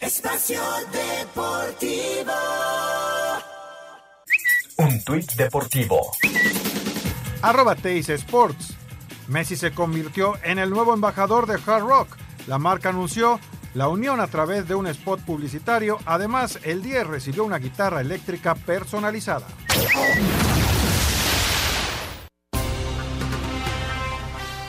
Espacio Deportivo. Un tuit deportivo. Arroba Teis Sports. Messi se convirtió en el nuevo embajador de Hard Rock. La marca anunció la unión a través de un spot publicitario. Además, el 10 recibió una guitarra eléctrica personalizada.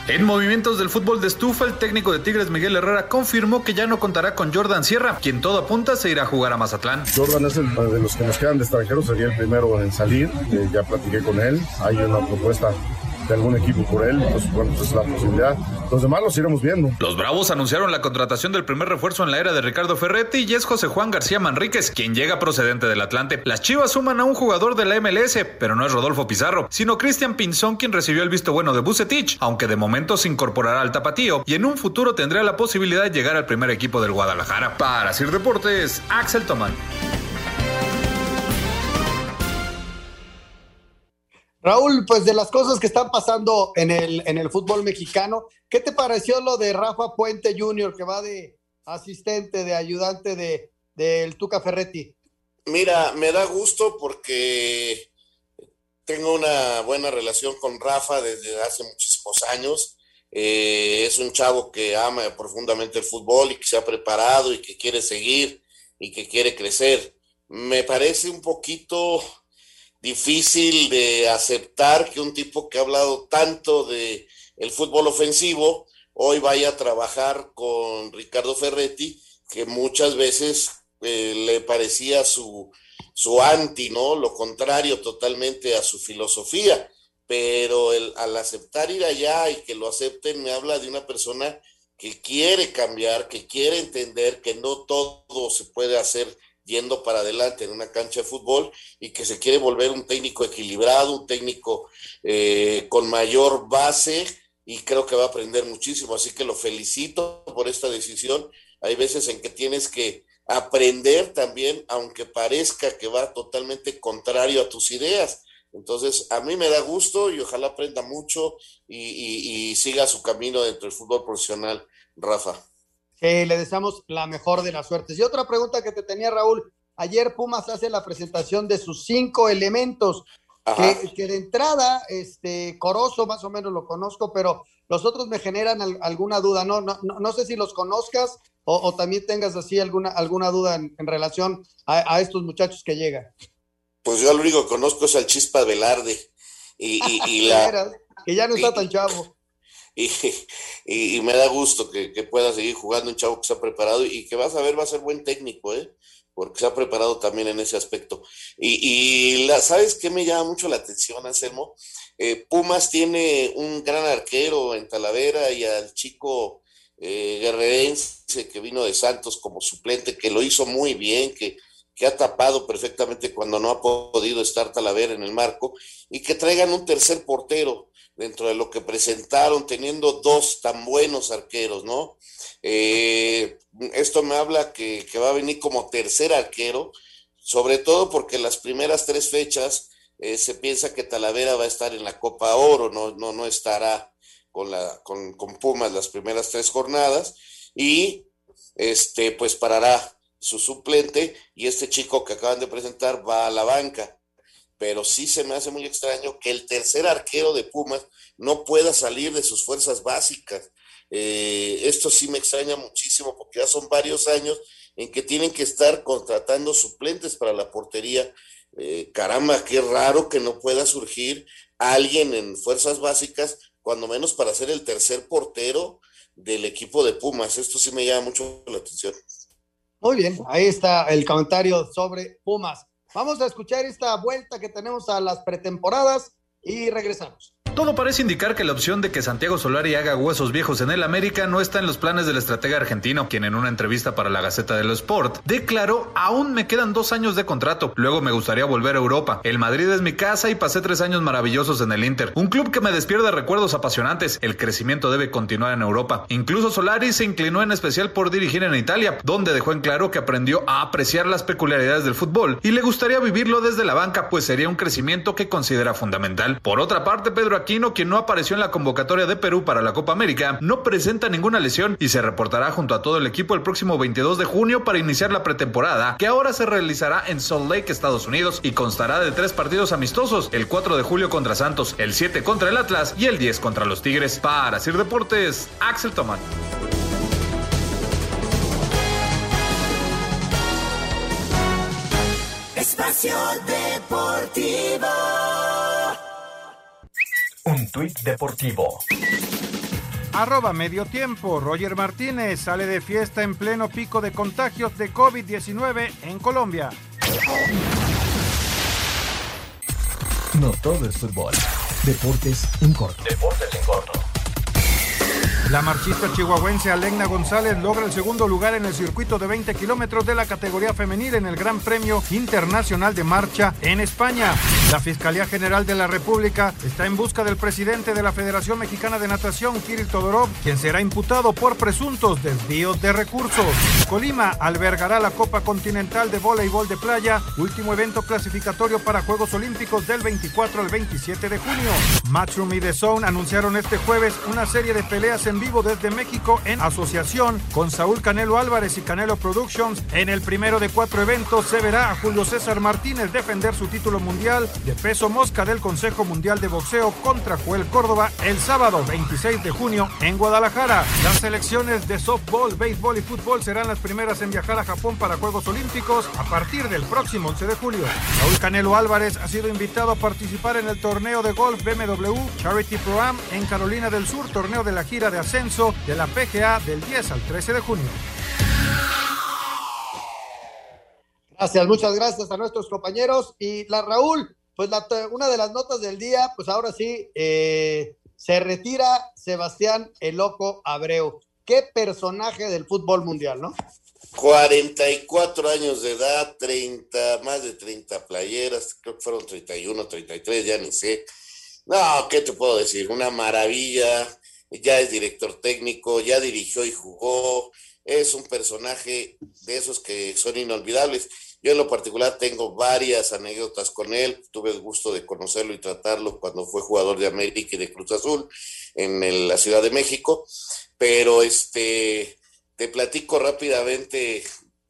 En movimientos del fútbol de estufa, el técnico de Tigres Miguel Herrera confirmó que ya no contará con Jordan Sierra, quien todo apunta se irá a jugar a Mazatlán. Jordan es el de los que nos quedan de extranjeros, sería el primero en salir. Eh, ya platiqué con él. Hay una propuesta algún equipo por él. Entonces, bueno, pues es la posibilidad. Los demás los iremos viendo. Los Bravos anunciaron la contratación del primer refuerzo en la era de Ricardo Ferretti y es José Juan García Manríquez, quien llega procedente del Atlante. Las Chivas suman a un jugador de la MLS, pero no es Rodolfo Pizarro, sino Cristian Pinzón, quien recibió el visto bueno de Bucetich, aunque de momento se incorporará al tapatío y en un futuro tendrá la posibilidad de llegar al primer equipo del Guadalajara. Para Sir Deportes, Axel Tomán. Raúl, pues de las cosas que están pasando en el, en el fútbol mexicano, ¿qué te pareció lo de Rafa Puente Jr., que va de asistente, de ayudante de del Tuca Ferretti? Mira, me da gusto porque tengo una buena relación con Rafa desde hace muchísimos años. eh, es un chavo que ama profundamente el fútbol y que se ha preparado y que quiere seguir y que quiere crecer. Me parece un poquito difícil de aceptar que un tipo que ha hablado tanto de el fútbol ofensivo hoy vaya a trabajar con Ricardo Ferretti, que muchas veces eh, le parecía su, su anti, ¿no? Lo contrario totalmente a su filosofía. Pero el, al aceptar ir allá y que lo acepten, me habla de una persona que quiere cambiar, que quiere entender que no todo se puede hacer yendo para adelante en una cancha de fútbol y que se quiere volver un técnico equilibrado, un técnico eh, con mayor base y creo que va a aprender muchísimo. Así que lo felicito por esta decisión. Hay veces en que tienes que aprender también, aunque parezca que va totalmente contrario a tus ideas. Entonces, a mí me da gusto y ojalá aprenda mucho y, siga su camino dentro del fútbol profesional, Rafa. Le deseamos la mejor de las suertes. Y otra pregunta que te tenía, Raúl. Ayer Pumas hace la presentación de sus cinco elementos, que, de entrada, este, Corozo más o menos lo conozco, pero los otros me generan alguna duda. No, no, no, sé si los conozcas o, también tengas así alguna, alguna duda en, relación a, estos muchachos que llegan. Pues yo lo único que conozco es al Chispa Velarde. Y, y, la, que ya no está tan chavo. Y, me da gusto que, pueda seguir jugando un chavo que se ha preparado y que vas a ver va a ser buen técnico, ¿eh? porque se ha preparado también en ese aspecto. Y, la, ¿sabes qué me llama mucho la atención, Anselmo? Eh, Pumas tiene un gran arquero en Talavera y al chico eh, guerrerense que vino de Santos como suplente, que lo hizo muy bien, que, que ha tapado perfectamente cuando no ha podido estar Talavera en el marco, y que traigan un tercer portero dentro de lo que presentaron, teniendo dos tan buenos arqueros, ¿no? Eh, esto me habla que, va a venir como tercer arquero, sobre todo porque las primeras tres fechas eh, se piensa que Talavera va a estar en la Copa Oro, no, no, no estará con, la, con, con Pumas las primeras tres jornadas y este, pues parará su suplente y este chico que acaban de presentar va a la banca. Pero sí se me hace muy extraño que el tercer arquero de Pumas no pueda salir de sus fuerzas básicas. Eh, esto sí me extraña muchísimo porque ya son varios años en que tienen que estar contratando suplentes para la portería. Eh, caramba, qué raro que no pueda surgir alguien en fuerzas básicas cuando menos para ser el tercer portero del equipo de Pumas. Esto sí me llama mucho la atención. Muy bien, ahí está el comentario sobre Pumas. Vamos a escuchar esta vuelta que tenemos a las pretemporadas y regresamos. Todo parece indicar que la opción de que Santiago Solari haga huesos viejos en el América no está en los planes del estratega argentino, quien en una entrevista para la Gaceta de los Sport declaró: Aún me quedan dos años de contrato, luego me gustaría volver a Europa. El Madrid es mi casa y pasé tres años maravillosos en el Inter, un club que me despierta recuerdos apasionantes. El crecimiento debe continuar en Europa. Incluso Solari se inclinó en especial por dirigir en Italia, donde dejó en claro que aprendió a apreciar las peculiaridades del fútbol y le gustaría vivirlo desde la banca, pues sería un crecimiento que considera fundamental. Por otra parte, Pedro Aquino, quien no apareció en la convocatoria de Perú para la Copa América, no presenta ninguna lesión y se reportará junto a todo el equipo el próximo 22 de junio para iniciar la pretemporada, que ahora se realizará en Salt Lake, Estados Unidos, y constará de tres partidos amistosos, el 4 de julio contra Santos, el 7 contra el Atlas y el 10 contra los Tigres. Para Sir Deportes, Axel Tomán. Espacio Deportivo. Tuit deportivo. Arroba medio tiempo. Roger Martínez sale de fiesta en pleno pico de contagios de COVID-19 en Colombia. No todo es fútbol. Deportes en corto. Deportes en corto. La marchista chihuahuense Alegna González logra el segundo lugar en el circuito de 20 kilómetros de la categoría femenil en el Gran Premio Internacional de Marcha en España. La Fiscalía General de la República está en busca del presidente de la Federación Mexicana de Natación, Kirill Todorov, quien será imputado por presuntos desvíos de recursos. Colima albergará la Copa Continental de Voleibol de Playa, último evento clasificatorio para Juegos Olímpicos del 24 al 27 de junio. Matchroom y The Zone anunciaron este jueves una serie de peleas en vivo desde México en asociación con Saúl Canelo Álvarez y Canelo Productions. En el primero de cuatro eventos se verá a Julio César Martínez defender su título mundial de peso mosca del Consejo Mundial de Boxeo contra Joel Córdoba el sábado 26 de junio en Guadalajara. Las selecciones de softball, béisbol y fútbol serán las primeras en viajar a Japón para Juegos Olímpicos a partir del próximo 11 de julio. Raúl Canelo Álvarez ha sido invitado a participar en el torneo de golf BMW Charity Pro Am en Carolina del Sur, torneo de la gira de ascenso de la PGA del 10 al 13 de junio. Gracias, muchas gracias a nuestros compañeros. Y la Raúl, pues la, una de las notas del día, pues ahora sí, eh, se retira Sebastián el Loco Abreu. Qué personaje del fútbol mundial, ¿no? 44 años de edad, 30, más de 30 playeras, creo que fueron 31, 33, ya ni sé. No, ¿qué te puedo decir? Una maravilla, ya es director técnico, ya dirigió y jugó, es un personaje de esos que son inolvidables. Yo en lo particular tengo varias anécdotas con él, tuve el gusto de conocerlo y tratarlo cuando fue jugador de América y de Cruz Azul en la Ciudad de México, pero este, te platico rápidamente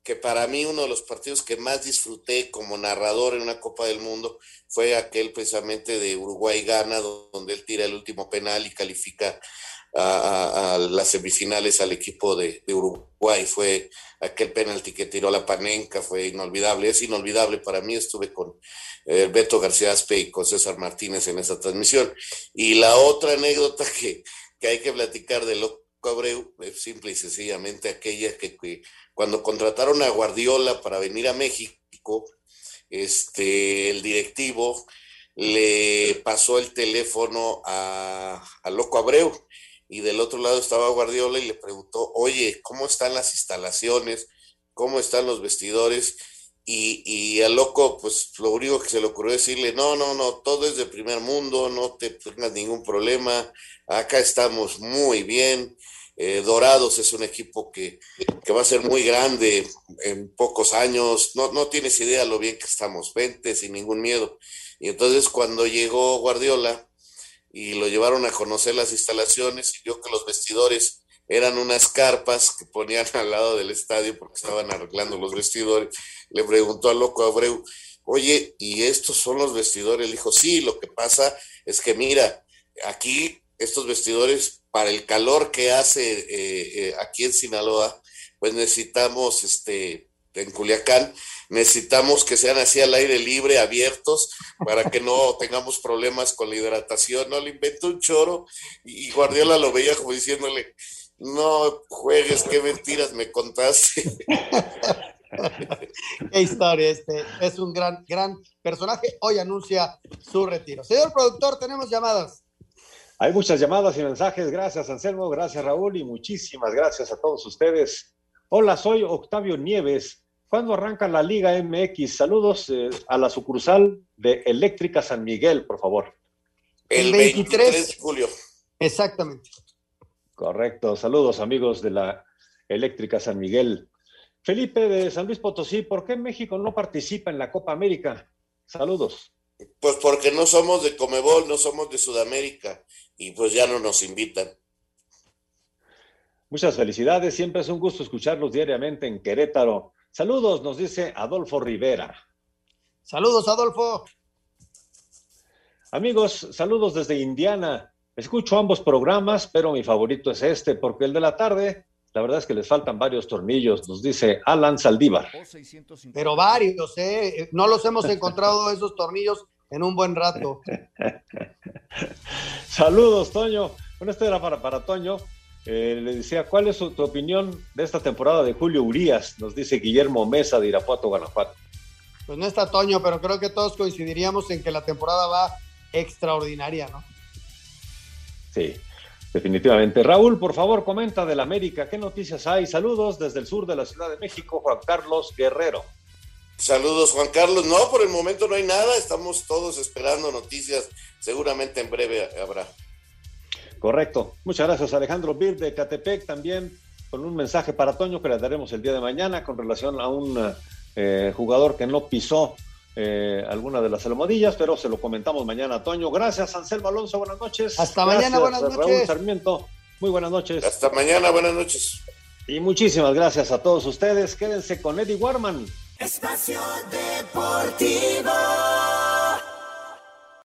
que para mí uno de los partidos que más disfruté como narrador en una Copa del Mundo fue aquel precisamente de Uruguay-Gana, donde él tira el último penal y califica a, las semifinales al equipo de, Uruguay. Fue aquel penalti que tiró la Panenca, fue inolvidable. Es inolvidable para mí. Estuve con eh, Beto García Aspe y con César Martínez en esa transmisión. Y la otra anécdota que, que hay que platicar de Loco Abreu es simple y sencillamente aquella que, que cuando contrataron a Guardiola para venir a México, este, el directivo le pasó el teléfono a, a Loco Abreu y del otro lado estaba Guardiola y le preguntó, oye, ¿cómo están las instalaciones? ¿Cómo están los vestidores? Y, y al loco, pues lo único que se le ocurrió decirle, no, no, no, todo es de primer mundo, no te tengas ningún problema, acá estamos muy bien. Eh, Dorados es un equipo que, que, va a ser muy grande en pocos años, no, no tienes idea lo bien que estamos, vente sin ningún miedo. Y entonces cuando llegó Guardiola, y lo llevaron a conocer las instalaciones y vio que los vestidores eran unas carpas que ponían al lado del estadio porque estaban arreglando los vestidores. Le preguntó al loco Abreu, oye, ¿y estos son los vestidores? Le dijo, sí, lo que pasa es que mira, aquí estos vestidores, para el calor que hace eh, eh, aquí en Sinaloa, pues necesitamos, este, en Culiacán, necesitamos que sean así al aire libre, abiertos, para que no tengamos problemas con la hidratación. No le inventó un choro y Guardiola lo veía como diciéndole, no juegues, qué mentiras me contaste. qué historia, este es un gran, gran personaje. Hoy anuncia su retiro. Señor productor, tenemos llamadas. Hay muchas llamadas y mensajes. Gracias, Anselmo. Gracias, Raúl. Y muchísimas gracias a todos ustedes. Hola, soy Octavio Nieves. ¿Cuándo arranca la Liga MX? Saludos eh, a la sucursal de Eléctrica San Miguel, por favor. El 23, de julio. Exactamente. Correcto. Saludos, amigos de la Eléctrica San Miguel. Felipe de San Luis Potosí, ¿por qué México no participa en la Copa América? Saludos. Pues porque no somos de Comebol, no somos de Sudamérica y pues ya no nos invitan. Muchas felicidades, siempre es un gusto escucharlos diariamente en Querétaro. Saludos, nos dice Adolfo Rivera. Saludos, Adolfo. Amigos, saludos desde Indiana. Escucho ambos programas, pero mi favorito es este, porque el de la tarde, la verdad es que les faltan varios tornillos, nos dice Alan Saldívar. Pero varios, ¿eh? No los hemos encontrado esos tornillos en un buen rato. saludos, Toño. Bueno, este era para, para Toño. Eh, le decía, ¿cuál es tu opinión de esta temporada de Julio Urias? Nos dice Guillermo Mesa de Irapuato, Guanajuato. Pues no está Toño, pero creo que todos coincidiríamos en que la temporada va extraordinaria, ¿no? Sí, definitivamente. Raúl, por favor, comenta del América. ¿Qué noticias hay? Saludos desde el sur de la Ciudad de México, Juan Carlos Guerrero. Saludos, Juan Carlos. No, por el momento no hay nada. Estamos todos esperando noticias. Seguramente en breve habrá. Correcto. Muchas gracias, Alejandro Bir de Catepec, también con un mensaje para Toño que le daremos el día de mañana con relación a un eh, jugador que no pisó eh, alguna de las almohadillas, pero se lo comentamos mañana a Toño. Gracias, Anselmo Alonso, buenas noches. Hasta mañana, buenas noches. Raúl Sarmiento, muy buenas noches. Hasta mañana, buenas noches. Y muchísimas gracias a todos ustedes. Quédense con Eddie Warman. Espacio Deportivo.